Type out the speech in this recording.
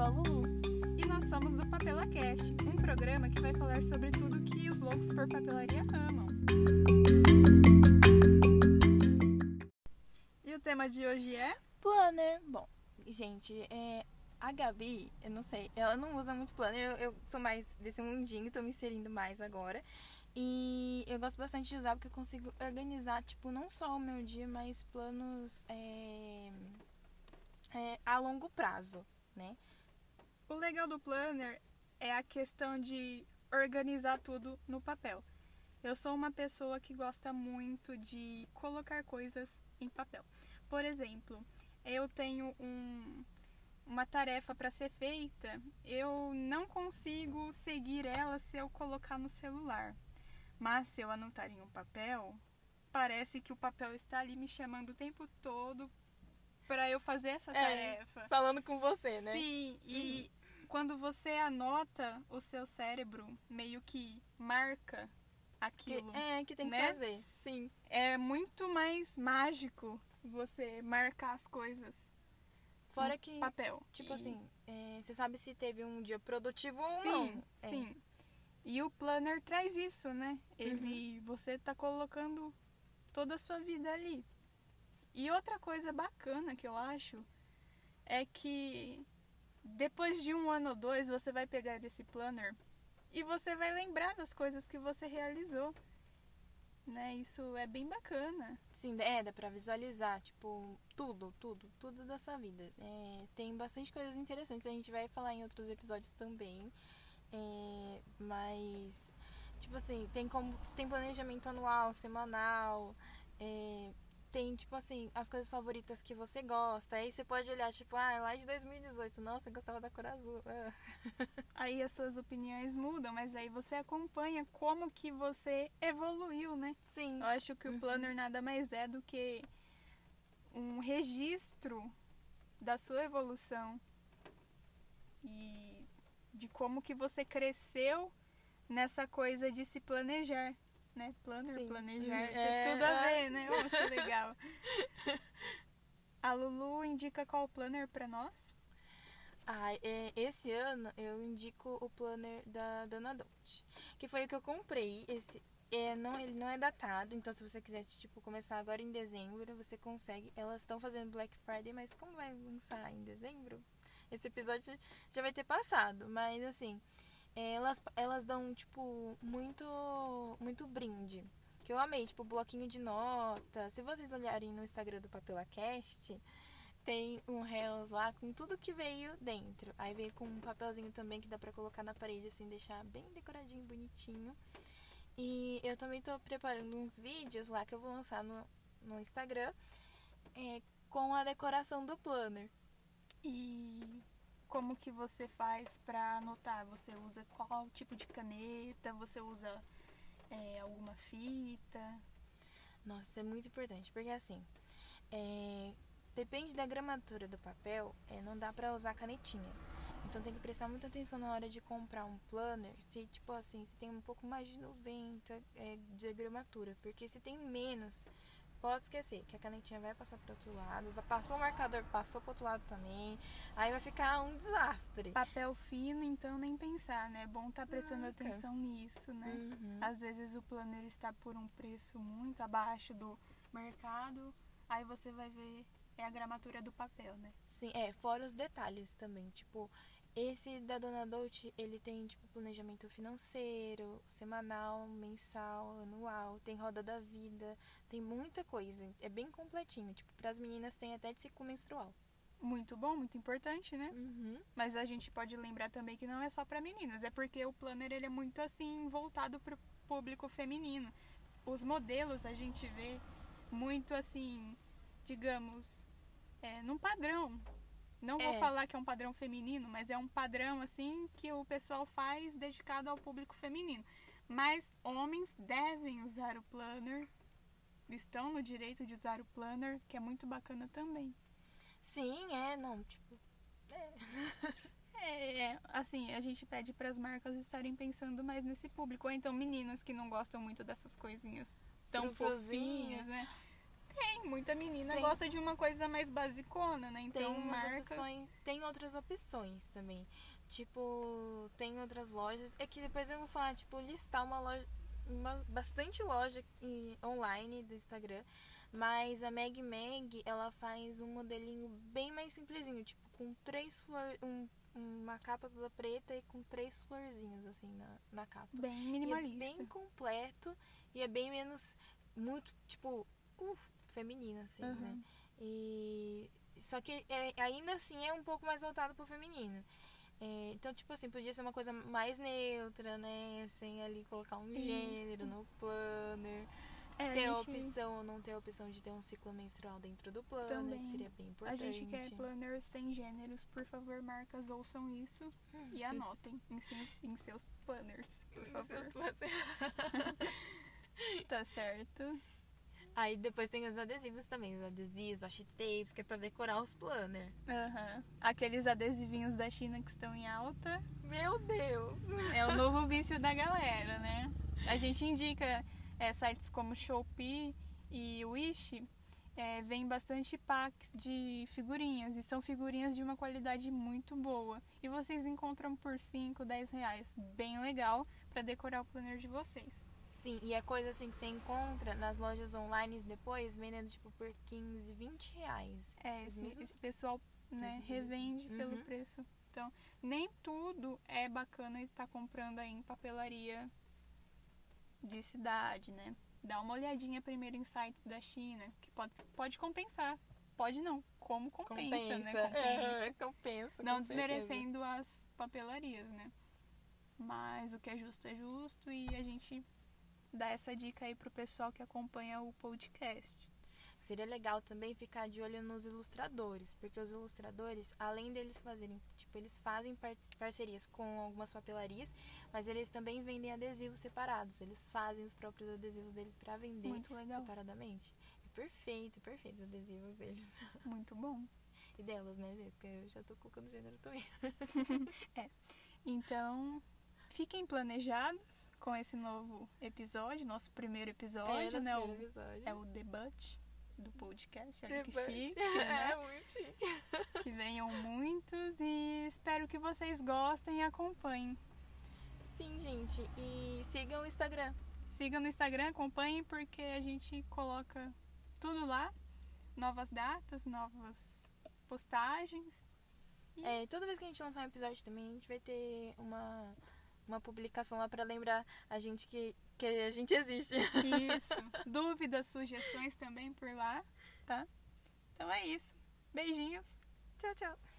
sou a Lulu. E nós somos do PapelaCast, um programa que vai falar sobre tudo que os loucos por papelaria amam. E o tema de hoje é? Planner. Bom, gente, é, a Gabi, eu não sei, ela não usa muito planner, eu, eu sou mais desse mundinho, tô me inserindo mais agora. E eu gosto bastante de usar porque eu consigo organizar, tipo, não só o meu dia, mas planos é, é, a longo prazo, né? O legal do planner é a questão de organizar tudo no papel. Eu sou uma pessoa que gosta muito de colocar coisas em papel. Por exemplo, eu tenho um, uma tarefa para ser feita, eu não consigo seguir ela se eu colocar no celular. Mas se eu anotar em um papel, parece que o papel está ali me chamando o tempo todo para eu fazer essa É, tarefa. falando com você, né? Sim, e quando você anota, o seu cérebro meio que marca Que, aquilo. é, que tem que né? fazer. Sim. É muito mais mágico você marcar as coisas Fora que, papel. tipo E- assim, é, você sabe se teve um dia produtivo ou Sim, não. É. sim. E o planner traz isso, né? Ele, Uhum. você tá colocando toda a sua vida ali. E outra coisa bacana que eu acho é que depois de um ano ou dois você vai pegar esse planner e você vai lembrar das coisas que você realizou. Né? Isso é bem bacana. Sim, é, dá pra visualizar, tipo, tudo, tudo, tudo da sua vida. É, tem bastante coisas interessantes, a gente vai falar em outros episódios também. É, mas, tipo assim, tem como. Tem planejamento anual, semanal, é, tem, tipo assim, as coisas favoritas que você gosta. Aí você pode olhar, tipo, ah, lá de 2018, nossa, eu gostava da cor azul. ah. Aí as suas opiniões mudam, mas aí você acompanha como que você evoluiu, né? Sim. Eu acho que o planner nada mais é do que um registro da sua evolução e de como que você cresceu nessa coisa de se planejar, né? Planner, Sim. planejar, Uhum. tem É, tudo a ver, né? Oh, que legal. A Lulu indica qual planner pra nós? Ah, é, esse ano eu indico o planner da Dona Dolce, que foi o que eu comprei. Esse é, não, ele não é datado, então se você quisesse tipo começar agora em dezembro, você consegue. Elas estão fazendo Black Friday, mas como vai lançar em dezembro, esse episódio já vai ter passado. Mas assim, elas elas dão tipo muito muito brinde. Que eu amei, tipo, bloquinho de nota. Se vocês olharem no Instagram do PapelaCast, tem um Reels lá com tudo que veio dentro. Aí veio com um papelzinho também que dá pra colocar na parede, assim, deixar bem decoradinho, bonitinho. E eu também tô preparando uns vídeos lá que eu vou lançar no, no Instagram é, com a decoração do planner. E como que você faz pra anotar? Você usa qual tipo de caneta? Você usa é, alguma fita? Nossa, isso é muito importante, porque assim, é, depende da gramatura do papel, é, não dá pra usar canetinha. Então tem que prestar muita atenção na hora de comprar um planner, se tipo assim, se tem um pouco mais de 90 é, de gramatura, porque se tem menos, pode esquecer que a canetinha vai passar pro outro lado, passou o marcador, passou pro outro lado também, aí vai ficar um desastre. Papel fino, então nem pensar, né? É bom estar prestando Nunca. atenção nisso, né? Uhum. Às vezes o planner está por um preço muito abaixo do mercado, aí você vai ver é a gramatura do papel, né? Sim, é, fora os detalhes também, tipo, esse da Dona Dolce, ele tem, tipo, planejamento financeiro, semanal, mensal, anual, tem roda da vida, tem muita coisa, é bem completinho, tipo, pras meninas tem até de ciclo menstrual. Muito bom, muito importante, né? Uhum. Mas a gente pode lembrar também que não é só para meninas, é porque o planner ele é muito assim voltado para o público feminino. Os modelos a gente vê muito assim, digamos, é, num padrão. Não vou É. falar que é um padrão feminino, mas é um padrão assim que o pessoal faz dedicado ao público feminino. Mas homens devem usar o planner, estão no direito de usar o planner, que é muito bacana também. Sim, é, não, tipo, é. É, é, assim, a gente pede para as marcas estarem pensando mais nesse público. Ou então meninas que não gostam muito dessas coisinhas tão fofinhas, né? Tem, muita menina Tem gosta de uma coisa mais basicona, né? Então, tem marcas... opções, tem outras opções também. Tipo, tem outras lojas. É que depois eu vou falar, tipo, listar uma loja, uma, bastante loja em, online do Instagram. Mas a Meg Meg, ela faz um modelinho bem mais simplesinho, tipo, com três flores, um, uma capa toda preta e com três florzinhas assim na, na capa. Bem minimalista. E é bem completo e é bem menos muito, tipo, uh, feminino assim, uhum. né? E só que é, ainda assim é um pouco mais voltado pro feminino. É, então, tipo assim, podia ser uma coisa mais neutra, né? Sem ali colocar um Isso. gênero no planner. É, ter a, gente... opção ou não ter a opção de ter um ciclo menstrual dentro do planner, Também. que seria bem importante. A gente quer planner sem gêneros, por favor, marcas ouçam isso e anotem em seus, em seus planners, por favor. tá certo. Aí depois tem os adesivos também, os adesivos, washi tapes, que é pra decorar os planners. Uhum. Aqueles adesivinhos da China que estão em alta. Meu Deus! É o novo vício da galera, né? A gente indica é, sites como Shopee e Wish, é, vem bastante packs de figurinhas e são figurinhas de uma qualidade muito boa. E vocês encontram por 5, 10 reais. Bem legal para decorar o planner de vocês. Sim, e é coisa assim que você encontra nas lojas online depois, vendendo tipo por 15, 20 reais. É, esse, esse pessoal né, revende uhum. pelo preço. Então, nem tudo é bacana estar tá comprando aí em papelaria de cidade, né? Dá uma olhadinha primeiro em sites da China, que pode, pode compensar. Pode não, como compensa, compensa. né? Compensa. É, compensa não desmerecendo certeza. as papelarias, né? Mas o que é justo é justo e a gente dar essa dica aí pro pessoal que acompanha o podcast. Seria legal também ficar de olho nos ilustradores, porque os ilustradores, além deles fazerem, tipo, eles fazem parcerias com algumas papelarias, mas eles também vendem adesivos separados. Eles fazem os próprios adesivos deles para vender separadamente. É perfeito, perfeito os adesivos deles. Muito bom. E delas, né? Porque eu já tô colocando gênero também. é. Então, fiquem planejados com esse novo episódio, nosso primeiro episódio, é, né? O, episódio. É o debate do podcast. Olha debate. que chique. Né? É, muito chique. Que venham muitos e espero que vocês gostem e acompanhem. Sim, gente. E sigam o Instagram. Sigam no Instagram, acompanhem porque a gente coloca tudo lá. Novas datas, novas postagens. E... É, toda vez que a gente lançar um episódio também, a gente vai ter uma uma publicação lá para lembrar a gente que, que a gente existe. Isso. Dúvidas, sugestões também por lá, tá? Então é isso. Beijinhos. Tchau, tchau.